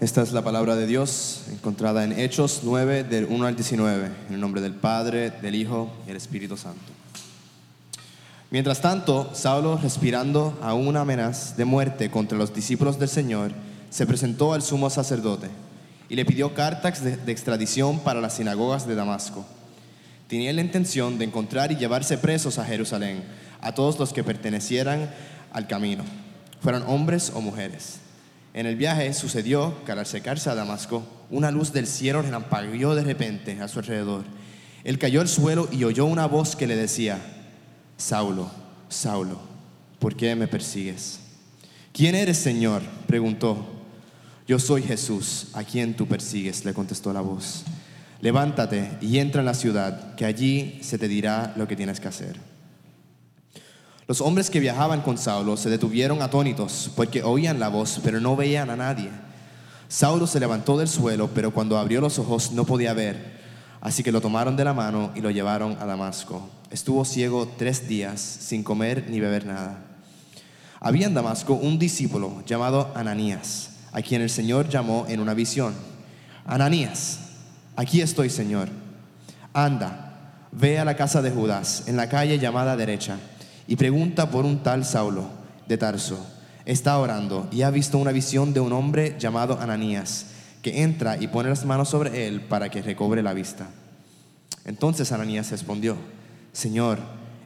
Esta es la palabra de Dios encontrada en Hechos 9 del 1 al 19, en el nombre del Padre, del Hijo y del Espíritu Santo. Mientras tanto, Saulo, respirando aún una amenaza de muerte contra los discípulos del Señor, se presentó al sumo sacerdote y le pidió cartas de, de extradición para las sinagogas de Damasco. Tenía la intención de encontrar y llevarse presos a Jerusalén a todos los que pertenecieran al camino, fueran hombres o mujeres. En el viaje sucedió que al acercarse a Damasco, una luz del cielo relampagueó de repente a su alrededor. Él cayó al suelo y oyó una voz que le decía, Saulo, Saulo, ¿por qué me persigues? ¿Quién eres, Señor? preguntó. Yo soy Jesús, a quien tú persigues, le contestó la voz. Levántate y entra en la ciudad, que allí se te dirá lo que tienes que hacer. Los hombres que viajaban con Saulo se detuvieron atónitos porque oían la voz, pero no veían a nadie. Saulo se levantó del suelo, pero cuando abrió los ojos no podía ver. Así que lo tomaron de la mano y lo llevaron a Damasco. Estuvo ciego tres días, sin comer ni beber nada. Había en Damasco un discípulo llamado Ananías, a quien el Señor llamó en una visión. Ananías, aquí estoy, Señor. Anda, ve a la casa de Judas, en la calle llamada derecha y pregunta por un tal Saulo de Tarso. Está orando y ha visto una visión de un hombre llamado Ananías, que entra y pone las manos sobre él para que recobre la vista. Entonces Ananías respondió, Señor,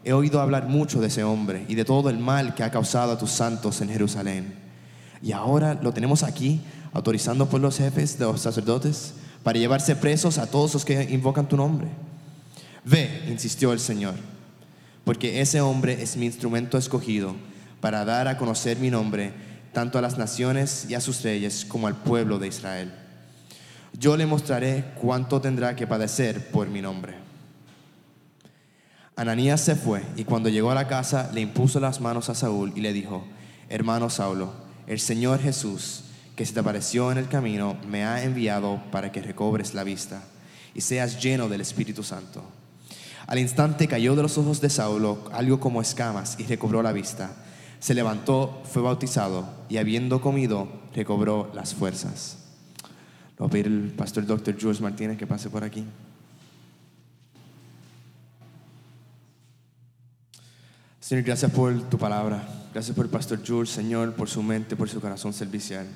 he oído hablar mucho de ese hombre y de todo el mal que ha causado a tus santos en Jerusalén. Y ahora lo tenemos aquí, autorizando por los jefes de los sacerdotes, para llevarse presos a todos los que invocan tu nombre. Ve, insistió el Señor porque ese hombre es mi instrumento escogido para dar a conocer mi nombre tanto a las naciones y a sus reyes como al pueblo de Israel. Yo le mostraré cuánto tendrá que padecer por mi nombre. Ananías se fue y cuando llegó a la casa le impuso las manos a Saúl y le dijo, hermano Saulo, el Señor Jesús, que se te apareció en el camino, me ha enviado para que recobres la vista y seas lleno del Espíritu Santo. Al instante cayó de los ojos de Saulo algo como escamas y recobró la vista. Se levantó, fue bautizado y habiendo comido, recobró las fuerzas. Lo voy a el pastor doctor Jules Martínez que pase por aquí. Señor, gracias por tu palabra. Gracias por el pastor Jules, Señor, por su mente, por su corazón servicial.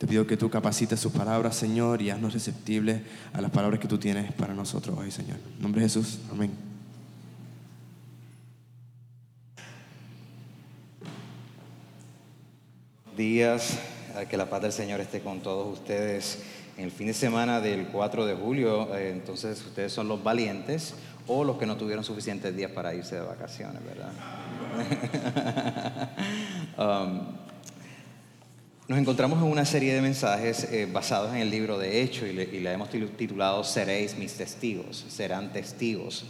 Te pido que tú capacites sus palabras, Señor, y haznos receptibles a las palabras que tú tienes para nosotros hoy, Señor. En nombre de Jesús, amén. Días, que la paz del Señor esté con todos ustedes. En el fin de semana del 4 de julio, eh, entonces ustedes son los valientes o los que no tuvieron suficientes días para irse de vacaciones, ¿verdad? um, nos encontramos en una serie de mensajes eh, basados en el libro de Hechos y le, hemos titulado Seréis mis testigos, serán testigos.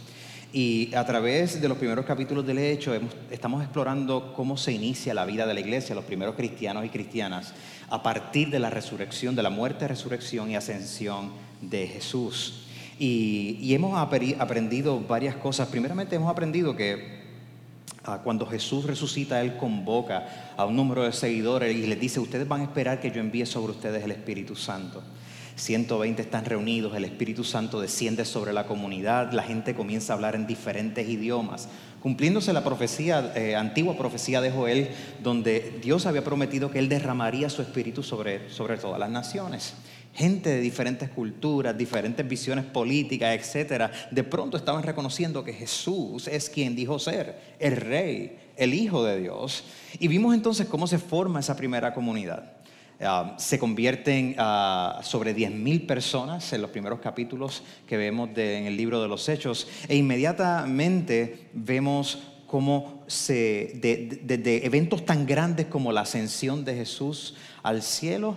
Y a través de los primeros capítulos del Hecho estamos explorando cómo se inicia la vida de la iglesia, los primeros cristianos y cristianas, a partir de la resurrección, de la muerte, resurrección y ascensión de Jesús. Y, y hemos aprendido varias cosas. Primeramente hemos aprendido que cuando Jesús resucita, Él convoca a un número de seguidores y les dice, ustedes van a esperar que yo envíe sobre ustedes el Espíritu Santo. 120 están reunidos, el Espíritu Santo desciende sobre la comunidad, la gente comienza a hablar en diferentes idiomas, cumpliéndose la profecía, eh, antigua profecía de Joel, donde Dios había prometido que Él derramaría su Espíritu sobre, sobre todas las naciones gente de diferentes culturas, diferentes visiones políticas, etcétera, de pronto estaban reconociendo que Jesús es quien dijo ser, el rey, el hijo de Dios. Y vimos entonces cómo se forma esa primera comunidad. ah, se convierten a sobre 10.000 personas en los primeros capítulos que vemos en el libro de los Hechos e inmediatamente vemos cómo se, de, eventos tan grandes como la ascensión de Jesús al cielo,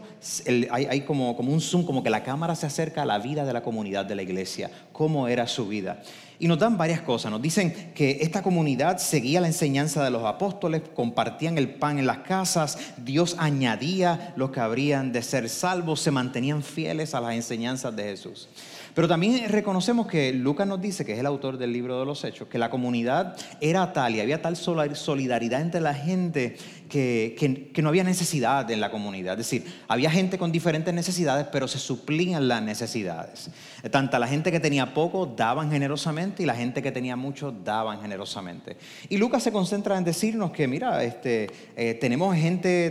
hay, hay, como, como un zoom, como que la cámara se acerca a la vida de la comunidad de la iglesia, cómo era su vida. Y nos dan varias cosas. Nos dicen que esta comunidad seguía la enseñanza de los apóstoles, compartían el pan en las casas, Dios añadía los que habrían de ser salvos, se mantenían fieles a las enseñanzas de Jesús. Pero también reconocemos que Lucas nos dice, que es el autor del libro de los Hechos, que la comunidad era tal y había tal solidaridad entre la gente que, no había necesidad en la comunidad. Es decir, había gente con diferentes necesidades, pero se suplían las necesidades. Tanto la gente que tenía poco daban generosamente y la gente que tenía mucho daban generosamente. Y Lucas se concentra en decirnos que, mira, este, eh, tenemos gente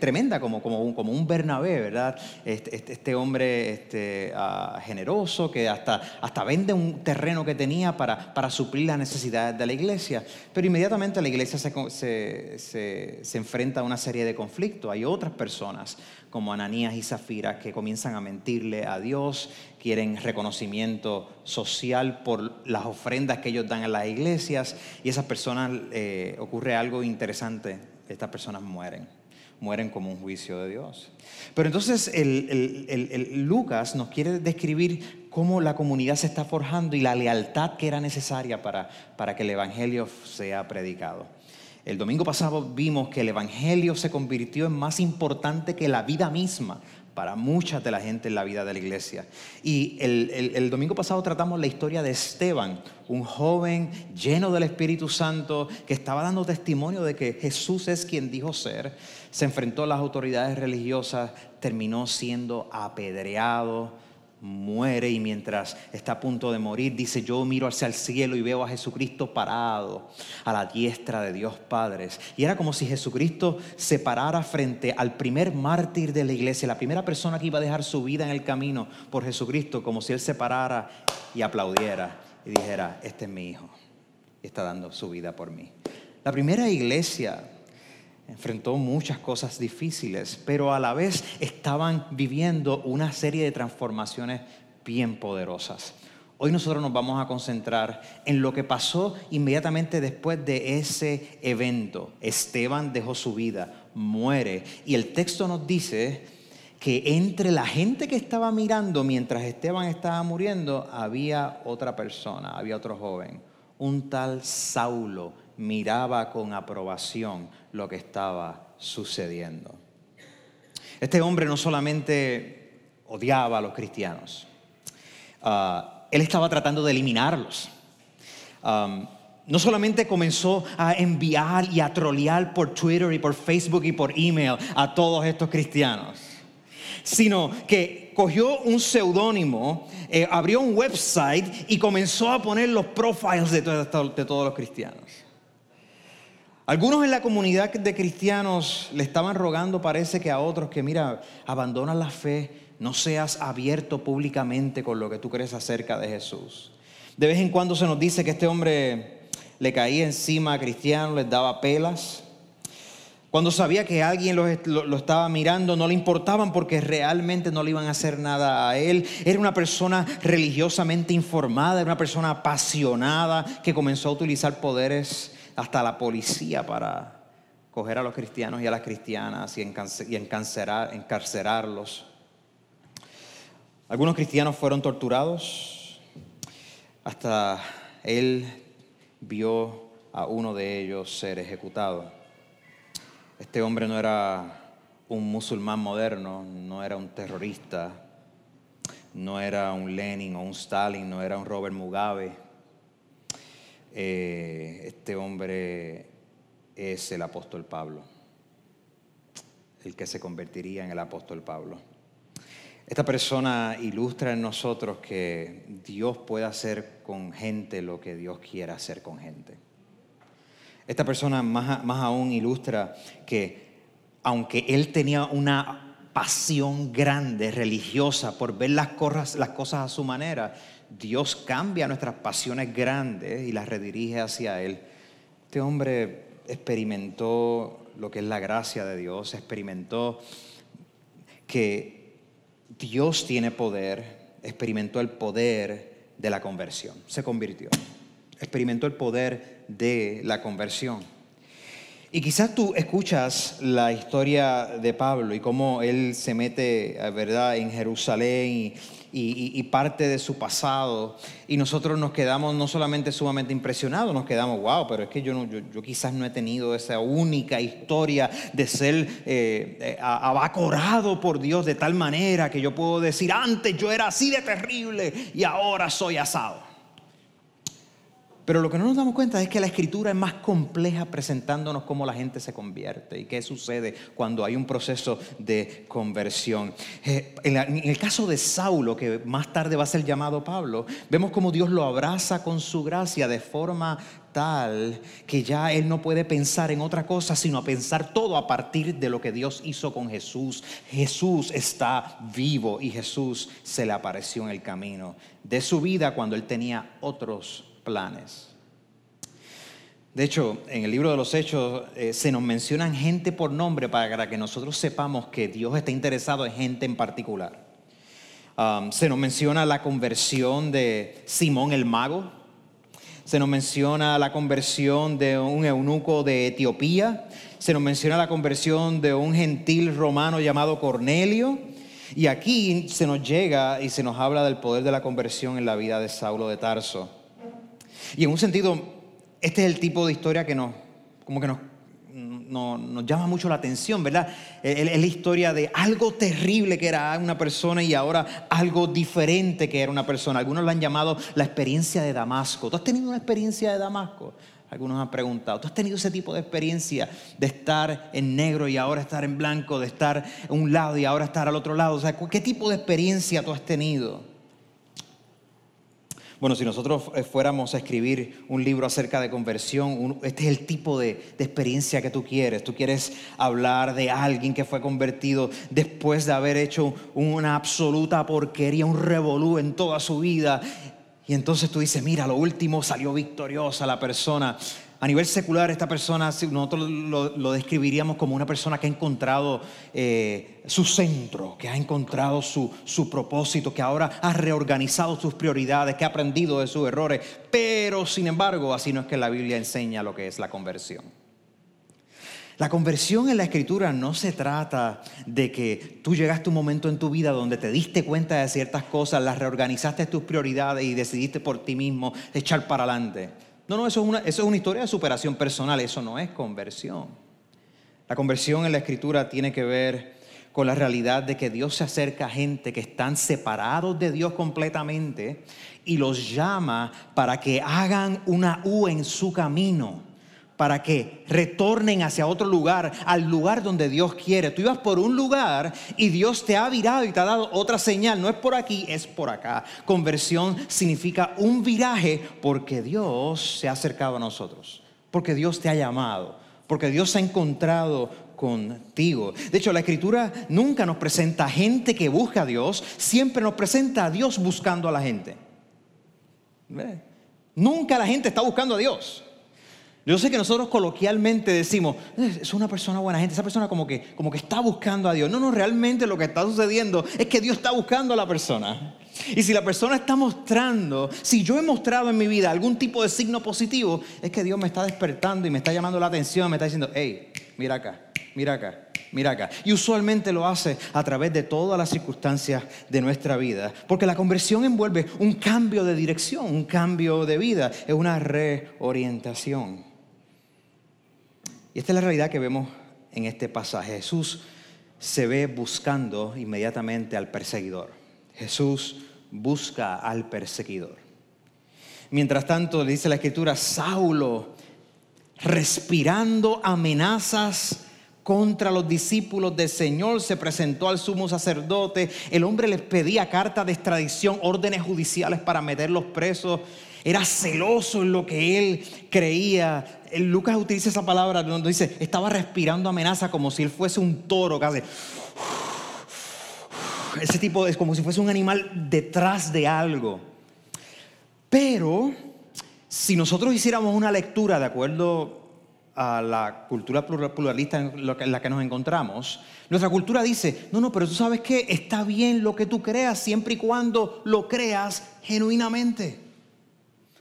tremenda como, como, un, como un Bernabé, ¿verdad? Este, este, este hombre este, ah, generoso que hasta, hasta vende un terreno que tenía para, para suplir las necesidades de la iglesia. Pero inmediatamente la iglesia se, se, se, se enfrenta a una serie de conflictos. Hay otras personas como Ananías y Zafira que comienzan a mentirle a Dios, quieren reconocimiento social por las ofrendas que ellos dan a las iglesias y esas personas eh, ocurre algo interesante, estas personas mueren mueren como un juicio de Dios. Pero entonces el, Lucas nos quiere describir cómo la comunidad se está forjando y la lealtad que era necesaria para, para que el Evangelio sea predicado. El domingo pasado vimos que el Evangelio se convirtió en más importante que la vida misma para mucha de la gente en la vida de la iglesia. Y el, domingo pasado tratamos la historia de Esteban, un joven lleno del Espíritu Santo que estaba dando testimonio de que Jesús es quien dijo ser. Se enfrentó a las autoridades religiosas, terminó siendo apedreado, muere y mientras está a punto de morir dice, yo miro hacia el cielo y veo a Jesucristo parado a la diestra de Dios Padres. Y era como si Jesucristo se parara frente al primer mártir de la iglesia, la primera persona que iba a dejar su vida en el camino por Jesucristo, como si Él se parara y aplaudiera y dijera, este es mi hijo y está dando su vida por mí. La primera iglesia enfrentó muchas cosas difíciles, pero a la vez estaban viviendo una serie de transformaciones bien poderosas. Hoy nosotros nos vamos a concentrar en lo que pasó inmediatamente después de ese evento. Esteban dejó su vida, muere, y el texto nos dice que entre la gente que estaba mirando mientras Esteban estaba muriendo, había otra persona, había otro joven, un tal Saulo, miraba con aprobación lo que estaba sucediendo. Este hombre no solamente odiaba a los cristianos, ah, él estaba tratando de eliminarlos. no solamente comenzó a enviar y a trolear por Twitter y por Facebook y por email a todos estos cristianos, sino que cogió un seudónimo, eh, abrió un website y comenzó a poner los profiles de todos los cristianos. Algunos en la comunidad de cristianos le estaban rogando, parece que a otros, que mira, abandona la fe, no seas abierto públicamente con lo que tú crees acerca de Jesús. De vez en cuando se nos dice que este hombre le caía encima a cristianos, les daba pelas. Cuando sabía que alguien lo, lo, estaba mirando, no le importaban porque realmente no le iban a hacer nada a él. Era una persona religiosamente informada, era una persona apasionada que comenzó a utilizar poderes hasta la policía para coger a los cristianos y a las cristianas y, encarcerarlos. Algunos cristianos fueron torturados hasta él vio a uno de ellos ser ejecutado. Este hombre no era un musulmán moderno, no era un terrorista, no era un Lenin o un Stalin, no era un Robert Mugabe eh, este hombre es el apóstol Pablo, el que se convertiría en el apóstol Pablo. Esta persona ilustra en nosotros que Dios puede hacer con gente lo que Dios quiera hacer con gente. Esta persona más, más aún ilustra que aunque él tenía una pasión grande, religiosa, por ver las cosas, las cosas a su manera, Dios cambia nuestras pasiones grandes y las redirige hacia Él. Este hombre experimentó lo que es la gracia de Dios, experimentó que Dios tiene poder, experimentó el poder de la conversión, se convirtió, experimentó el poder de la conversión. Y quizás tú escuchas la historia de Pablo y cómo él se mete, ¿verdad?, en Jerusalén y, parte de su pasado. Y nosotros nos quedamos no solamente sumamente impresionados, nos quedamos, wow, pero es que yo, yo, quizás no he tenido esa única historia de ser eh, eh, abacorado por Dios de tal manera que yo puedo decir, antes yo era así de terrible y ahora soy asado. Pero lo que no nos damos cuenta es que la escritura es más compleja presentándonos cómo la gente se convierte y qué sucede cuando hay un proceso de conversión. Eh, en, el caso de Saulo, que más tarde va a ser llamado Pablo, vemos cómo Dios lo abraza con su gracia de forma tal que ya él no puede pensar en otra cosa, sino a pensar todo a partir de lo que Dios hizo con Jesús. Jesús está vivo y Jesús se le apareció en el camino de su vida cuando él tenía otros planes. De hecho, en el libro de los Hechos eh, se nos mencionan gente por nombre para que nosotros sepamos que Dios está interesado en gente en particular. Um, se nos menciona la conversión de Simón el mago. Se nos menciona la conversión de un eunuco de Etiopía. Se nos menciona la conversión de un gentil romano llamado Cornelio. Y aquí se nos llega y se nos habla del poder de la conversión en la vida de Saulo de Tarso. Y en un sentido, este es el tipo de historia que nos, como que nos, nos, llama mucho la atención, ¿verdad? Es la historia de algo terrible que era una persona y ahora algo diferente que era una persona. Algunos lo han llamado la experiencia de Damasco. ¿Tú has tenido una experiencia de Damasco? Algunos han preguntado, ¿tú has tenido ese tipo de experiencia de estar en negro y ahora estar en blanco, de estar a un lado y ahora estar al otro lado? O sea, ¿qué tipo de experiencia tú has tenido? Bueno, si nosotros eh, fuéramos a escribir un libro acerca de conversión, este es el tipo de, experiencia que tú quieres. Tú quieres hablar de alguien que fue convertido después de haber hecho una absoluta porquería, un revolú en toda su vida. Y entonces tú dices, mira, lo último salió victoriosa la persona. A nivel secular, esta persona, nosotros lo, describiríamos como una persona que ha encontrado eh, su centro, que ha encontrado su, su propósito, que ahora ha reorganizado sus prioridades, que ha aprendido de sus errores. Pero, sin embargo, así no es que la Biblia enseña lo que es la conversión. La conversión en la escritura no se trata de que tú llegaste a un momento en tu vida donde te diste cuenta de ciertas cosas, las reorganizaste tus prioridades y decidiste por ti mismo echar para adelante. No, no, eso es, una, eso es una historia de superación personal, eso no es conversión. La conversión en la escritura tiene que ver con la realidad de que Dios se acerca a gente que están separados de Dios completamente y los llama para que hagan una U en su camino para que retornen hacia otro lugar, al lugar donde Dios quiere. Tú ibas por un lugar y Dios te ha virado y te ha dado otra señal. No es por aquí, es por acá. Conversión significa un viraje porque Dios se ha acercado a nosotros, porque Dios te ha llamado, porque Dios se ha encontrado contigo. De hecho, la escritura nunca nos presenta gente que busca a Dios, siempre nos presenta a Dios buscando a la gente. Nunca la gente está buscando a Dios. Yo sé que nosotros coloquialmente decimos, es una persona buena gente, esa persona como que, como que está buscando a Dios. No, no, realmente lo que está sucediendo es que Dios está buscando a la persona. Y si la persona está mostrando, si yo he mostrado en mi vida algún tipo de signo positivo, es que Dios me está despertando y me está llamando la atención, me está diciendo, hey, mira acá, mira acá, mira acá. Y usualmente lo hace a través de todas las circunstancias de nuestra vida. Porque la conversión envuelve un cambio de dirección, un cambio de vida, es una reorientación. Y esta es la realidad que vemos en este pasaje. Jesús se ve buscando inmediatamente al perseguidor. Jesús busca al perseguidor. Mientras tanto, le dice la escritura, Saulo, respirando amenazas contra los discípulos del Señor, se presentó al sumo sacerdote. El hombre les pedía cartas de extradición, órdenes judiciales para meterlos presos. Era celoso en lo que él creía Lucas utiliza esa palabra donde dice, estaba respirando amenaza como si él fuese un toro hace... Ese tipo es como si fuese un animal detrás de algo. Pero si nosotros hiciéramos una lectura de acuerdo a la cultura pluralista en la que nos encontramos, nuestra cultura dice, no, no, pero tú sabes que está bien lo que tú creas siempre y cuando lo creas genuinamente.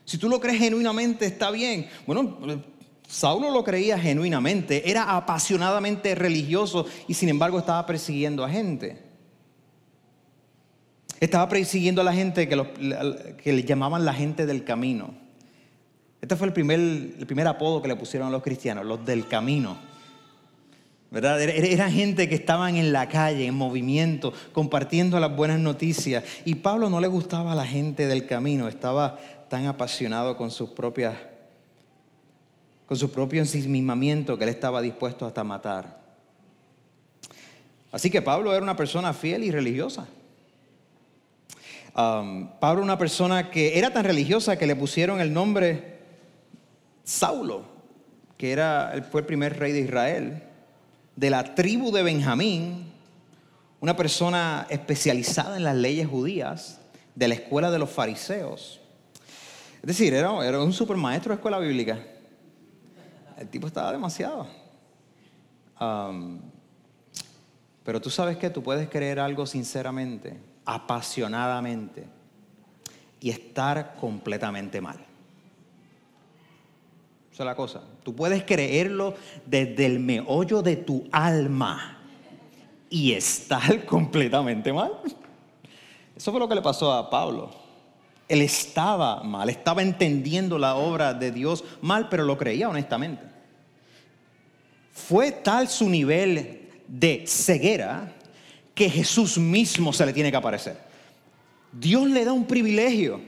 Si tú lo crees genuinamente, está bien. Bueno, Saulo lo creía genuinamente, era apasionadamente religioso y sin embargo estaba persiguiendo a gente. Estaba persiguiendo a la gente que, le llamaban la gente del camino. Este fue el primer, el primer apodo que le pusieron a los cristianos, los del camino. ¿verdad? Era gente que estaban en la calle, en movimiento, compartiendo las buenas noticias. Y Pablo no le gustaba a la gente del camino, estaba tan apasionado con sus propias, con su propio ensimismamiento que él estaba dispuesto hasta matar. Así que Pablo era una persona fiel y religiosa. Um, Pablo era una persona que era tan religiosa que le pusieron el nombre Saulo, que era, fue el primer rey de Israel de la tribu de Benjamín, una persona especializada en las leyes judías, de la escuela de los fariseos. Es decir, era, un supermaestro de escuela bíblica. El tipo estaba demasiado. pero tú sabes que tú puedes creer algo sinceramente, apasionadamente, y estar completamente mal. Esa es la cosa. Tú puedes creerlo desde el meollo de tu alma y estar completamente mal. Eso fue lo que le pasó a Pablo. Él estaba mal, estaba entendiendo la obra de Dios mal, pero lo creía honestamente. Fue tal su nivel de ceguera que Jesús mismo se le tiene que aparecer. Dios le da un privilegio.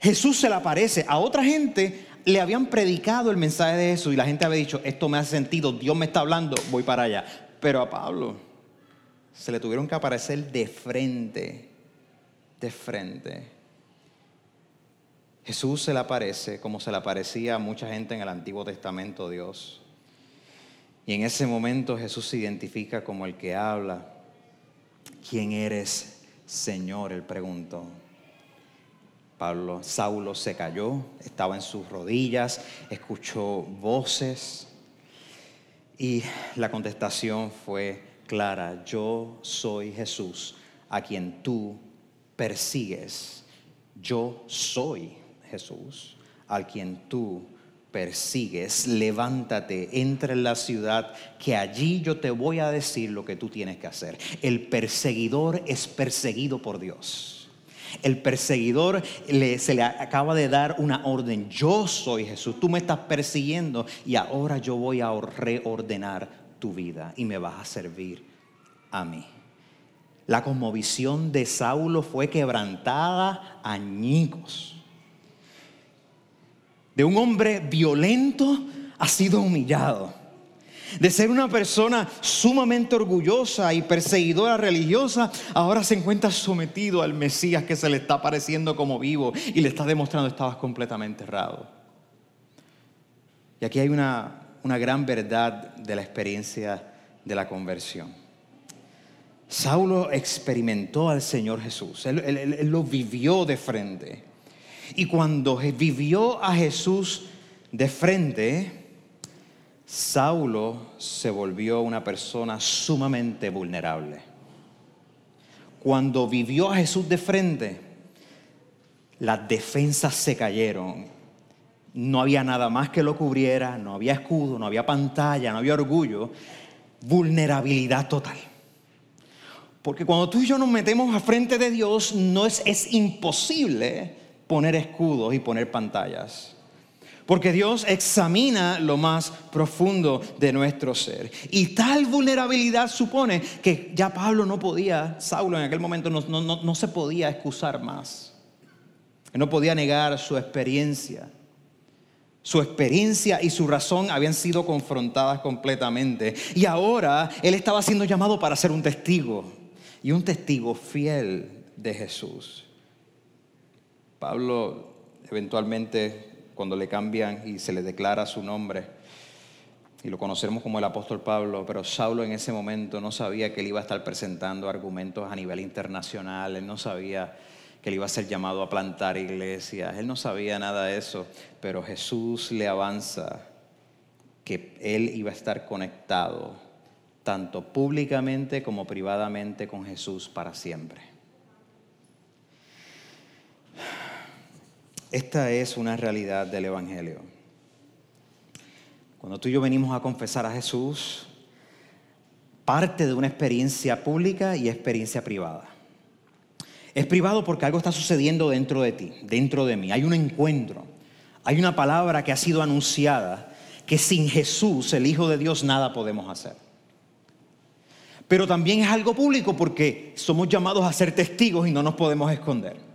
Jesús se le aparece a otra gente le habían predicado el mensaje de Jesús y la gente había dicho, esto me hace sentido, Dios me está hablando, voy para allá. Pero a Pablo se le tuvieron que aparecer de frente, de frente. Jesús se le aparece como se le aparecía a mucha gente en el Antiguo Testamento, Dios. Y en ese momento Jesús se identifica como el que habla. ¿Quién eres, Señor? Él preguntó. Pablo, Saulo se cayó, estaba en sus rodillas, escuchó voces y la contestación fue clara, yo soy Jesús a quien tú persigues. Yo soy Jesús al quien tú persigues. Levántate, entra en la ciudad, que allí yo te voy a decir lo que tú tienes que hacer. El perseguidor es perseguido por Dios. El perseguidor se le acaba de dar una orden. Yo soy Jesús. Tú me estás persiguiendo y ahora yo voy a reordenar tu vida y me vas a servir a mí. La conmovisión de Saulo fue quebrantada añicos. De un hombre violento ha sido humillado de ser una persona sumamente orgullosa y perseguidora religiosa, ahora se encuentra sometido al Mesías que se le está apareciendo como vivo y le está demostrando que estabas completamente errado. Y aquí hay una, gran verdad de la experiencia de la conversión. Saulo experimentó al Señor Jesús, él lo vivió de frente. Y cuando vivió a Jesús de frente, Saulo se volvió una persona sumamente vulnerable. Cuando vivió a Jesús de frente, las defensas se cayeron. No había nada más que lo cubriera, no había escudo, no había pantalla, no había orgullo. Vulnerabilidad total. Porque cuando tú y yo nos metemos a frente de Dios, no es, es imposible poner escudos y poner pantallas. Porque Dios examina lo más profundo de nuestro ser. Y tal vulnerabilidad supone que ya Pablo no podía, Saulo en aquel momento no, no, se podía excusar más. no podía negar su experiencia. Su experiencia y su razón habían sido confrontadas completamente. Y ahora él estaba siendo llamado para ser un testigo. Y un testigo fiel de Jesús. Pablo eventualmente cuando le cambian y se le declara su nombre. Y lo conocemos como el apóstol Pablo, pero Saulo en ese momento no sabía que él iba a estar presentando argumentos a nivel internacional, él no sabía que él iba a ser llamado a plantar iglesias, él no sabía nada de eso, pero Jesús le avanza que él iba a estar conectado tanto públicamente como privadamente con Jesús para siempre. Esta es una realidad del Evangelio. Cuando tú y yo venimos a confesar a Jesús, parte de una experiencia pública y experiencia privada. Es privado porque algo está sucediendo dentro de ti, dentro de mí. Hay un encuentro, hay una palabra que ha sido anunciada que sin Jesús, el Hijo de Dios, nada podemos hacer. Pero también es algo público porque somos llamados a ser testigos y no nos podemos esconder.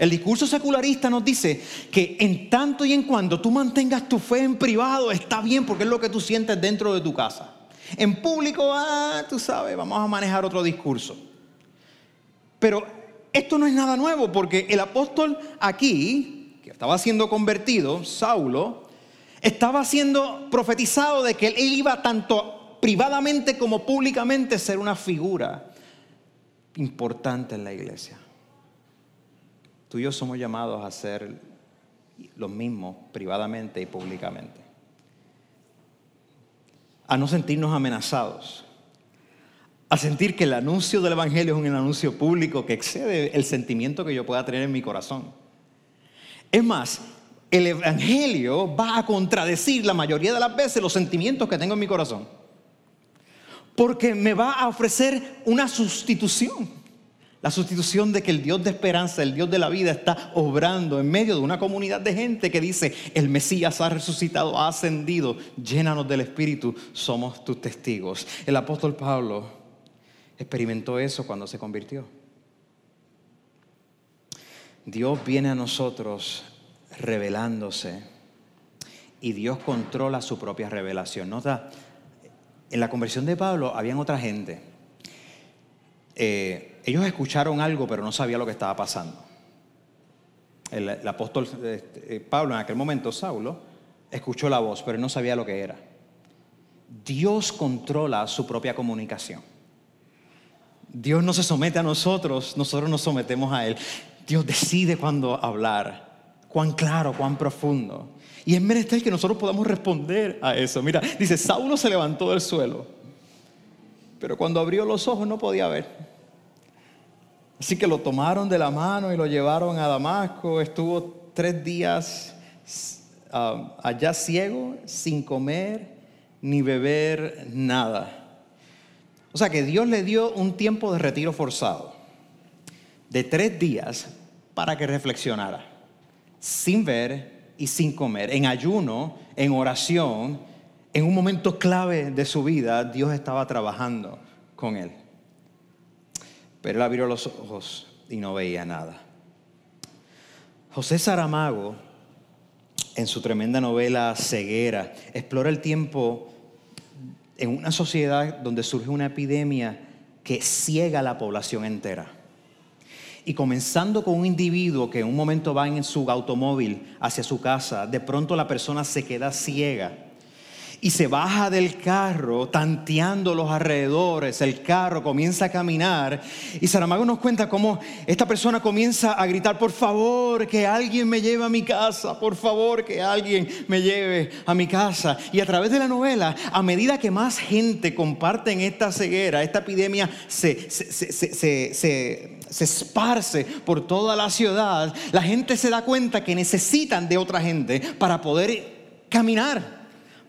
El discurso secularista nos dice que en tanto y en cuando tú mantengas tu fe en privado está bien porque es lo que tú sientes dentro de tu casa. En público, ah, tú sabes, vamos a manejar otro discurso. Pero esto no es nada nuevo porque el apóstol aquí, que estaba siendo convertido, Saulo, estaba siendo profetizado de que él iba tanto privadamente como públicamente a ser una figura importante en la iglesia. Tú y yo somos llamados a ser los mismos privadamente y públicamente. A no sentirnos amenazados. A sentir que el anuncio del Evangelio es un anuncio público que excede el sentimiento que yo pueda tener en mi corazón. Es más, el Evangelio va a contradecir la mayoría de las veces los sentimientos que tengo en mi corazón. Porque me va a ofrecer una sustitución. La sustitución de que el Dios de esperanza, el Dios de la vida está obrando en medio de una comunidad de gente que dice, el Mesías ha resucitado, ha ascendido, llénanos del Espíritu, somos tus testigos. El apóstol Pablo experimentó eso cuando se convirtió. Dios viene a nosotros revelándose y Dios controla su propia revelación. Nota, en la conversión de Pablo habían otra gente. Eh, ellos escucharon algo, pero no sabía lo que estaba pasando. El, apóstol este, eh, Pablo, en aquel momento, Saulo, escuchó la voz, pero no sabía lo que era. Dios controla su propia comunicación. Dios no se somete a nosotros, nosotros nos sometemos a Él. Dios decide cuándo hablar cuán claro, cuán profundo. Y es menester que nosotros podamos responder a eso. Mira, dice, Saulo se levantó del suelo, pero cuando abrió los ojos no podía ver. Así que lo tomaron de la mano y lo llevaron a Damasco. Estuvo tres días ah, allá ciego, sin comer ni beber nada. O sea que Dios le dio un tiempo de retiro forzado, de tres días, para que reflexionara sin ver y sin comer, en ayuno, en oración, en un momento clave de su vida, Dios estaba trabajando con él. Pero él abrió los ojos y no veía nada. José Saramago, en su tremenda novela Ceguera, explora el tiempo en una sociedad donde surge una epidemia que ciega a la población entera. Y comenzando con un individuo que en un momento va en su automóvil hacia su casa, de pronto la persona se queda ciega y se baja del carro tanteando los alrededores, el carro comienza a caminar y Saramago nos cuenta cómo esta persona comienza a gritar, por favor, que alguien me lleve a mi casa, por favor, que alguien me lleve a mi casa. Y a través de la novela, a medida que más gente comparte en esta ceguera, esta epidemia se, se, esparce por toda la ciudad, la gente se da cuenta que necesitan de otra gente para poder caminar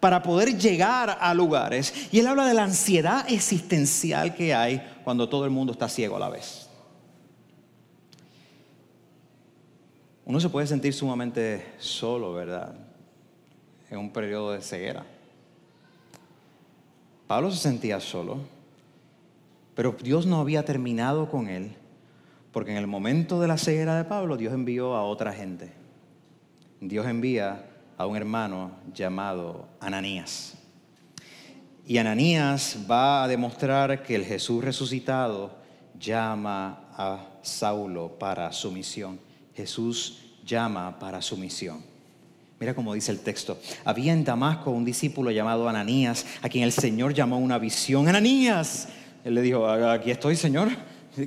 para poder llegar a lugares. Y él habla de la ansiedad existencial que hay cuando todo el mundo está ciego a la vez. Uno se puede sentir sumamente solo, ¿verdad? En un periodo de ceguera. Pablo se sentía solo, pero Dios no había terminado con él, porque en el momento de la ceguera de Pablo, Dios envió a otra gente. Dios envía a un hermano llamado Ananías. Y Ananías va a demostrar que el Jesús resucitado llama a Saulo para su misión. Jesús llama para su misión. Mira cómo dice el texto. Había en Damasco un discípulo llamado Ananías, a quien el Señor llamó una visión. Ananías. Él le dijo, aquí estoy, Señor.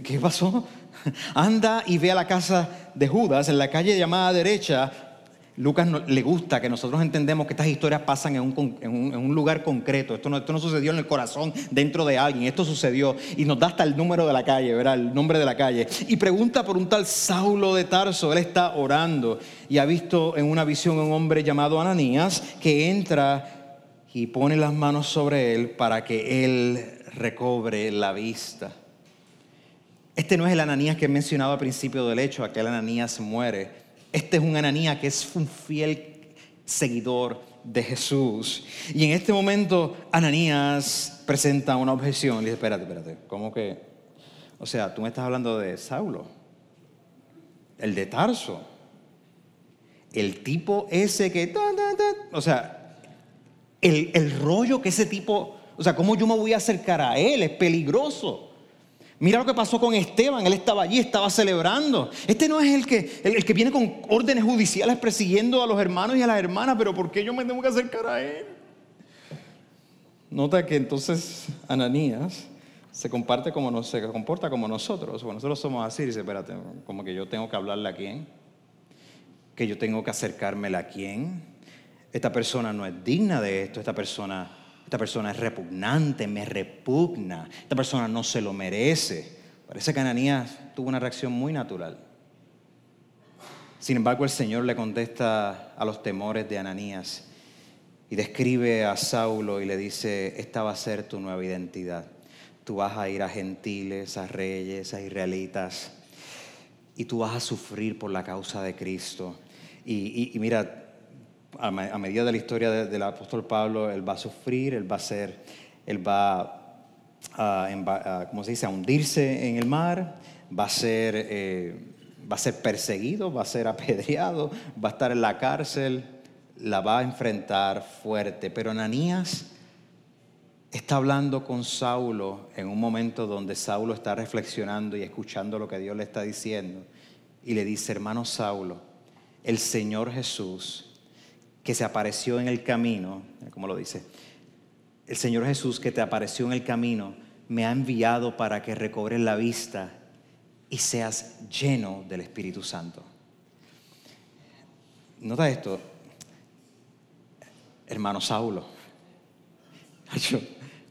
¿Qué pasó? Anda y ve a la casa de Judas en la calle llamada derecha Lucas le gusta que nosotros entendemos que estas historias pasan en un, lugar concreto. Esto no, esto no, sucedió en el corazón dentro de alguien. Esto sucedió y nos da hasta el número de la calle, ¿verdad? El nombre de la calle. Y pregunta por un tal Saulo de Tarso. Él está orando y ha visto en una visión a un hombre llamado Ananías que entra y pone las manos sobre él para que él recobre la vista. Este no es el Ananías que he mencionado al principio del hecho, aquel Ananías muere este es un Ananías que es un fiel seguidor de Jesús. Y en este momento Ananías presenta una objeción. Le dice, espérate, espérate, ¿cómo que? O sea, tú me estás hablando de Saulo, el de Tarso, el tipo ese que... O sea, el, el rollo que ese tipo... O sea, ¿cómo yo me voy a acercar a él? Es peligroso. Mira lo que pasó con Esteban, él estaba allí, estaba celebrando. Este no es el que, el, que viene con órdenes judiciales persiguiendo a los hermanos y a las hermanas, pero ¿por qué yo me tengo que acercar a él? Nota que entonces Ananías se comparte como no, se comporta como nosotros. Bueno, nosotros somos así, dice, espérate, como que yo tengo que hablarle a quién, que yo tengo que acercármela a quién. Esta persona no es digna de esto, esta persona esta persona es repugnante, me repugna, esta persona no se lo merece. Parece que Ananías tuvo una reacción muy natural. Sin embargo, el Señor le contesta a los temores de Ananías y describe a Saulo y le dice, esta va a ser tu nueva identidad. Tú vas a ir a gentiles, a reyes, a israelitas, y tú vas a sufrir por la causa de Cristo. Y, y mira, a, medida de la historia del apóstol Pablo, él va a sufrir, él va a ser, él va ¿cómo se dice?, a hundirse en el mar, va a ser, eh, va a ser perseguido, va a ser apedreado, va a estar en la cárcel, la va a enfrentar fuerte. Pero Ananías está hablando con Saulo en un momento donde Saulo está reflexionando y escuchando lo que Dios le está diciendo. Y le dice, hermano Saulo, el Señor Jesús que se apareció en el camino, como lo dice, el Señor Jesús que te apareció en el camino, me ha enviado para que recobres la vista y seas lleno del Espíritu Santo. Nota esto, hermano Saulo.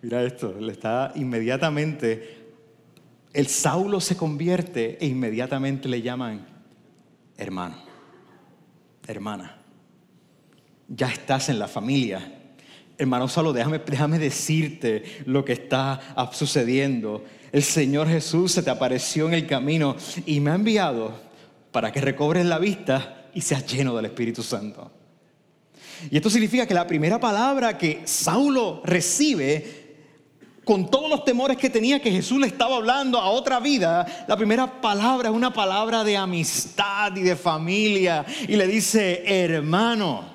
Mira esto, le está inmediatamente, el Saulo se convierte e inmediatamente le llaman hermano, hermana ya estás en la familia. Hermano Saulo, déjame, déjame decirte lo que está sucediendo. El Señor Jesús se te apareció en el camino y me ha enviado para que recobres la vista y seas lleno del Espíritu Santo. Y esto significa que la primera palabra que Saulo recibe con todos los temores que tenía que Jesús le estaba hablando a otra vida, la primera palabra es una palabra de amistad y de familia. Y le dice, hermano,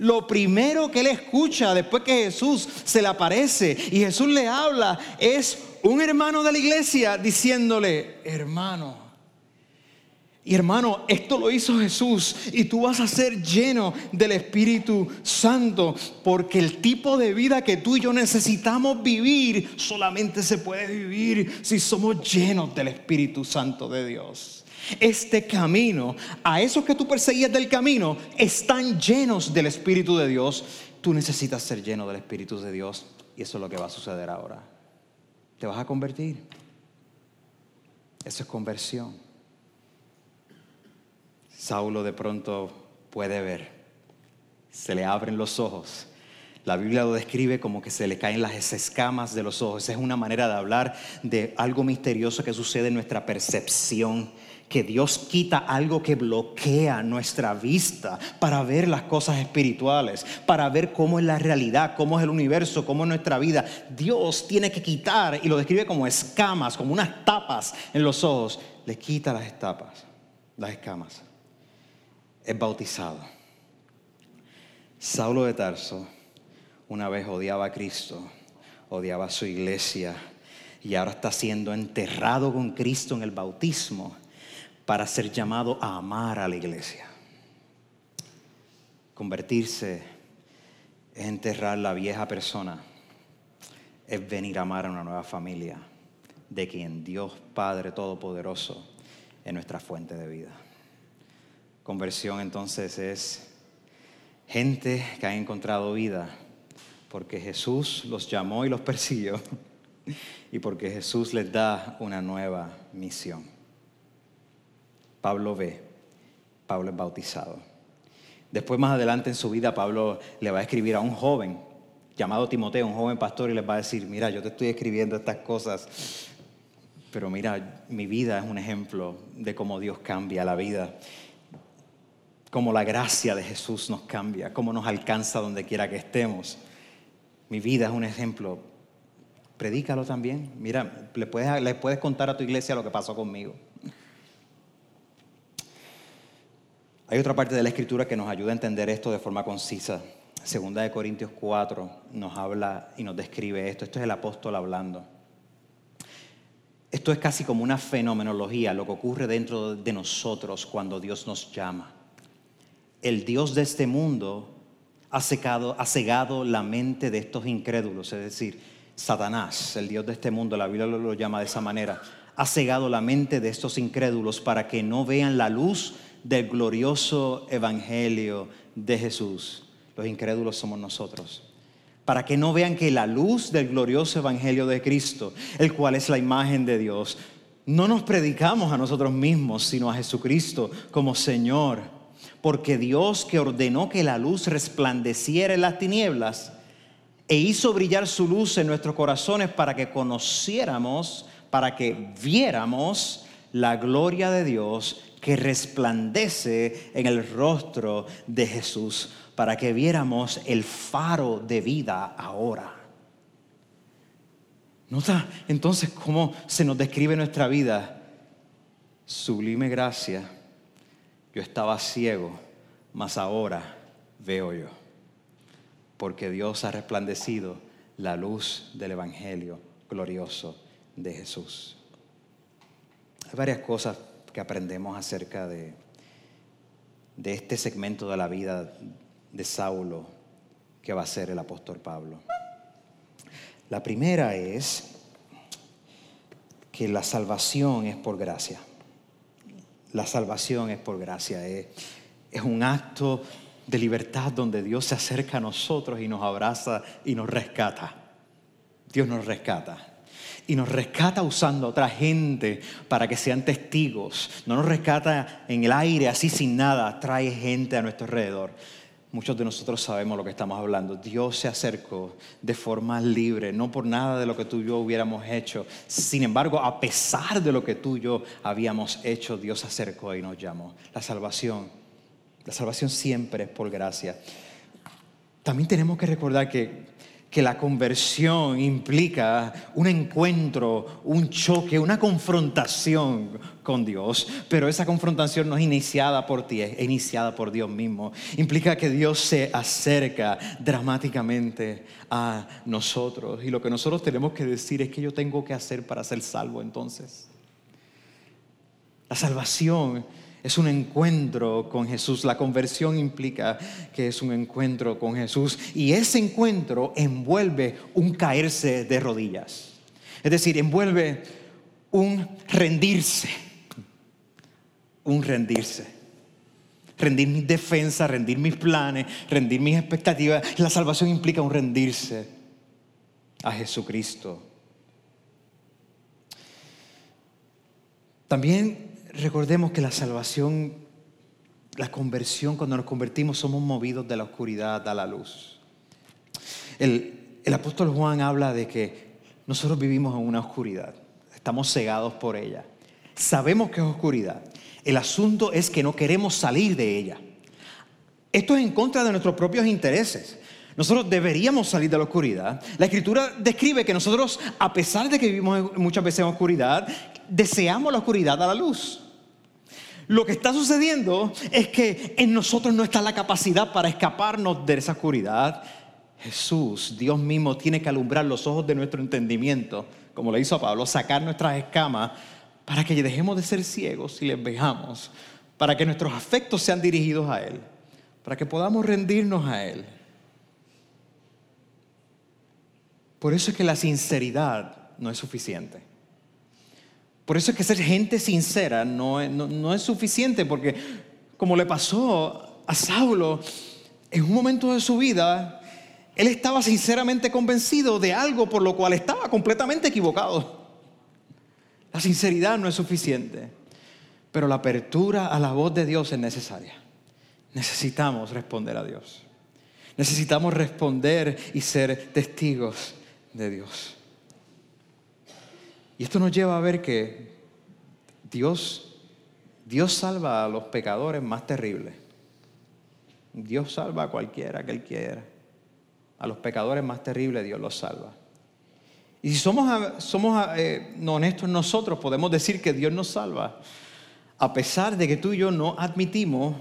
lo primero que él escucha después que Jesús se le aparece y Jesús le habla es un hermano de la iglesia diciéndole, hermano. Y hermano, esto lo hizo Jesús y tú vas a ser lleno del Espíritu Santo porque el tipo de vida que tú y yo necesitamos vivir solamente se puede vivir si somos llenos del Espíritu Santo de Dios este camino, a esos que tú perseguías del camino, están llenos del Espíritu de Dios. Tú necesitas ser lleno del Espíritu de Dios y eso es lo que va a suceder ahora. Te vas a convertir. Eso es conversión. Saulo de pronto puede ver, se le abren los ojos. La Biblia lo describe como que se le caen las escamas de los ojos. Esa es una manera de hablar de algo misterioso que sucede en nuestra percepción que Dios quita algo que bloquea nuestra vista para ver las cosas espirituales, para ver cómo es la realidad, cómo es el universo, cómo es nuestra vida. Dios tiene que quitar, y lo describe como escamas, como unas tapas en los ojos. Le quita las tapas, las escamas. Es bautizado. Saulo de Tarso una vez odiaba a Cristo, odiaba a su iglesia y ahora está siendo enterrado con Cristo en el bautismo para ser llamado a amar a la iglesia. Convertirse es enterrar la vieja persona, es venir a amar a una nueva familia, de quien Dios Padre Todopoderoso es nuestra fuente de vida. Conversión entonces es gente que ha encontrado vida porque Jesús los llamó y los persiguió y porque Jesús les da una nueva misión. Pablo ve, Pablo es bautizado. Después más adelante en su vida Pablo le va a escribir a un joven llamado Timoteo, un joven pastor, y les va a decir, mira, yo te estoy escribiendo estas cosas, pero mira, mi vida es un ejemplo de cómo Dios cambia la vida, cómo la gracia de Jesús nos cambia, cómo nos alcanza donde quiera que estemos. Mi vida es un ejemplo. Predícalo también. Mira, le puedes, le puedes contar a tu iglesia lo que pasó conmigo. Hay otra parte de la escritura que nos ayuda a entender esto de forma concisa. Segunda de Corintios 4 nos habla y nos describe esto. Esto es el apóstol hablando. Esto es casi como una fenomenología, lo que ocurre dentro de nosotros cuando Dios nos llama. El Dios de este mundo ha, ha cegado la mente de estos incrédulos, es decir, Satanás, el Dios de este mundo, la Biblia lo llama de esa manera, ha cegado la mente de estos incrédulos para que no vean la luz del glorioso evangelio de Jesús los incrédulos somos nosotros. Para que no vean que la luz del glorioso Evangelio de Cristo, el cual es la imagen de Dios, no nos predicamos a nosotros mismos, sino a Jesucristo como Señor. Porque Dios que ordenó que la luz resplandeciera en las tinieblas e hizo brillar su luz en nuestros corazones para que conociéramos, para que viéramos la gloria de Dios que resplandece en el rostro de Jesús para que viéramos el faro de vida ahora. ¿Nota entonces cómo se nos describe nuestra vida? Sublime gracia. Yo estaba ciego, mas ahora veo yo. Porque Dios ha resplandecido la luz del Evangelio glorioso de Jesús. Hay varias cosas que aprendemos acerca de, de este segmento de la vida de Saulo que va a ser el apóstol Pablo. La primera es que la salvación es por gracia. La salvación es por gracia. Es, es un acto de libertad donde Dios se acerca a nosotros y nos abraza y nos rescata. Dios nos rescata. Y nos rescata usando a otra gente para que sean testigos. No nos rescata en el aire así sin nada. Trae gente a nuestro alrededor. Muchos de nosotros sabemos lo que estamos hablando. Dios se acercó de forma libre, no por nada de lo que tú y yo hubiéramos hecho. Sin embargo, a pesar de lo que tú y yo habíamos hecho, Dios se acercó y nos llamó. La salvación, la salvación siempre es por gracia. También tenemos que recordar que que la conversión implica un encuentro, un choque, una confrontación con Dios, pero esa confrontación no es iniciada por ti, es iniciada por Dios mismo. Implica que Dios se acerca dramáticamente a nosotros y lo que nosotros tenemos que decir es que yo tengo que hacer para ser salvo entonces. La salvación es un encuentro con Jesús. La conversión implica que es un encuentro con Jesús y ese encuentro envuelve un caerse de rodillas. Es decir, envuelve un rendirse, un rendirse. Rendir mis defensas, rendir mis planes, rendir mis expectativas. La salvación implica un rendirse a Jesucristo. También recordemos que la salvación, la conversión, cuando nos convertimos somos movidos de la oscuridad a la luz. El, apóstol Juan habla de que nosotros vivimos en una oscuridad, estamos cegados por ella. Sabemos que es oscuridad. El asunto es que no queremos salir de ella. Esto es en contra de nuestros propios intereses. Nosotros deberíamos salir de la oscuridad. La escritura describe que nosotros, a pesar de que vivimos muchas veces en oscuridad, deseamos la oscuridad a la luz. Lo que está sucediendo es que en nosotros no está la capacidad para escaparnos de esa oscuridad. Jesús, Dios mismo, tiene que alumbrar los ojos de nuestro entendimiento, como le hizo a Pablo, sacar nuestras escamas para que dejemos de ser ciegos y les veamos, para que nuestros afectos sean dirigidos a Él, para que podamos rendirnos a Él. Por eso es que la sinceridad no es suficiente. Por eso es que ser gente sincera no, es suficiente, porque como le pasó a Saulo, en un momento de su vida, él estaba sinceramente convencido de algo por lo cual estaba completamente equivocado. La sinceridad no es suficiente, pero la apertura a la voz de Dios es necesaria. Necesitamos responder a Dios. Necesitamos responder y ser testigos de Dios. Y esto nos lleva a ver que Dios, Dios salva a los pecadores más terribles. Dios salva a cualquiera que Él quiera. A los pecadores más terribles Dios los salva. Y si somos, somos eh, honestos nosotros, podemos decir que Dios nos salva, a pesar de que tú y yo no admitimos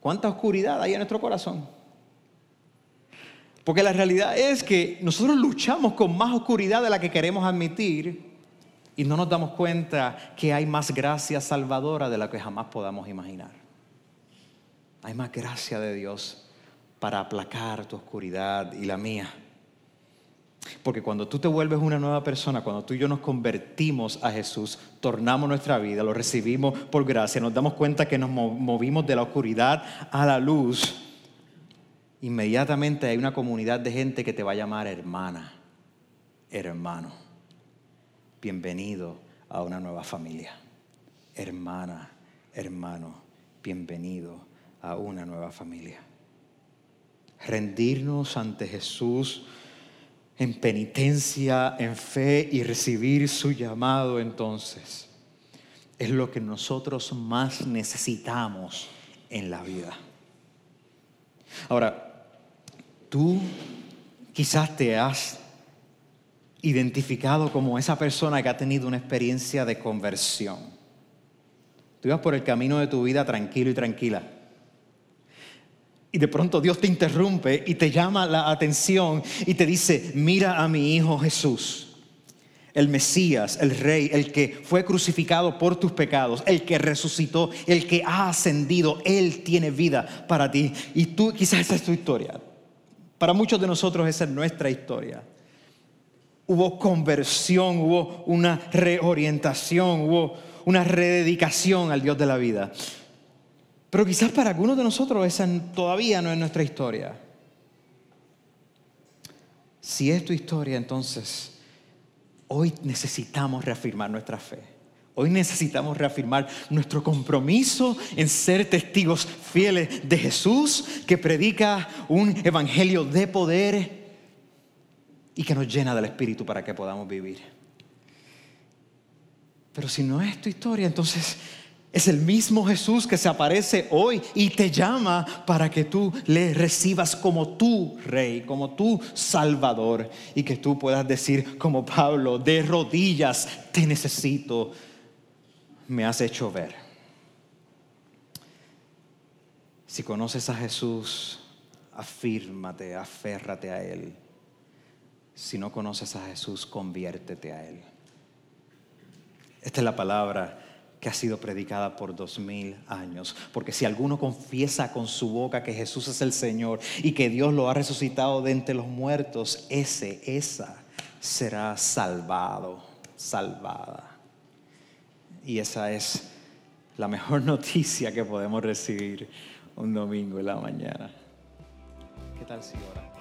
cuánta oscuridad hay en nuestro corazón. Porque la realidad es que nosotros luchamos con más oscuridad de la que queremos admitir y no nos damos cuenta que hay más gracia salvadora de la que jamás podamos imaginar. Hay más gracia de Dios para aplacar tu oscuridad y la mía. Porque cuando tú te vuelves una nueva persona, cuando tú y yo nos convertimos a Jesús, tornamos nuestra vida, lo recibimos por gracia, nos damos cuenta que nos movimos de la oscuridad a la luz, inmediatamente hay una comunidad de gente que te va a llamar hermana, hermano. Bienvenido a una nueva familia. Hermana, hermano, bienvenido a una nueva familia. Rendirnos ante Jesús en penitencia, en fe y recibir su llamado entonces es lo que nosotros más necesitamos en la vida. Ahora, tú quizás te has identificado como esa persona que ha tenido una experiencia de conversión. Tú ibas por el camino de tu vida tranquilo y tranquila y de pronto Dios te interrumpe y te llama la atención y te dice, mira a mi Hijo Jesús, el Mesías, el Rey, el que fue crucificado por tus pecados, el que resucitó, el que ha ascendido, Él tiene vida para ti. Y tú quizás esa es tu historia. Para muchos de nosotros esa es nuestra historia. Hubo conversión, hubo una reorientación, hubo una rededicación al Dios de la vida. Pero quizás para algunos de nosotros esa todavía no es nuestra historia. Si es tu historia, entonces hoy necesitamos reafirmar nuestra fe. Hoy necesitamos reafirmar nuestro compromiso en ser testigos fieles de Jesús, que predica un evangelio de poder y que nos llena del Espíritu para que podamos vivir. Pero si no es tu historia, entonces es el mismo Jesús que se aparece hoy y te llama para que tú le recibas como tu rey, como tu salvador y que tú puedas decir como Pablo, de rodillas te necesito, me has hecho ver. Si conoces a Jesús, afírmate, aférrate a Él. Si no conoces a Jesús, conviértete a Él. Esta es la palabra que ha sido predicada por dos mil años. Porque si alguno confiesa con su boca que Jesús es el Señor y que Dios lo ha resucitado de entre los muertos, ese, esa será salvado, salvada. Y esa es la mejor noticia que podemos recibir un domingo en la mañana. ¿Qué tal si?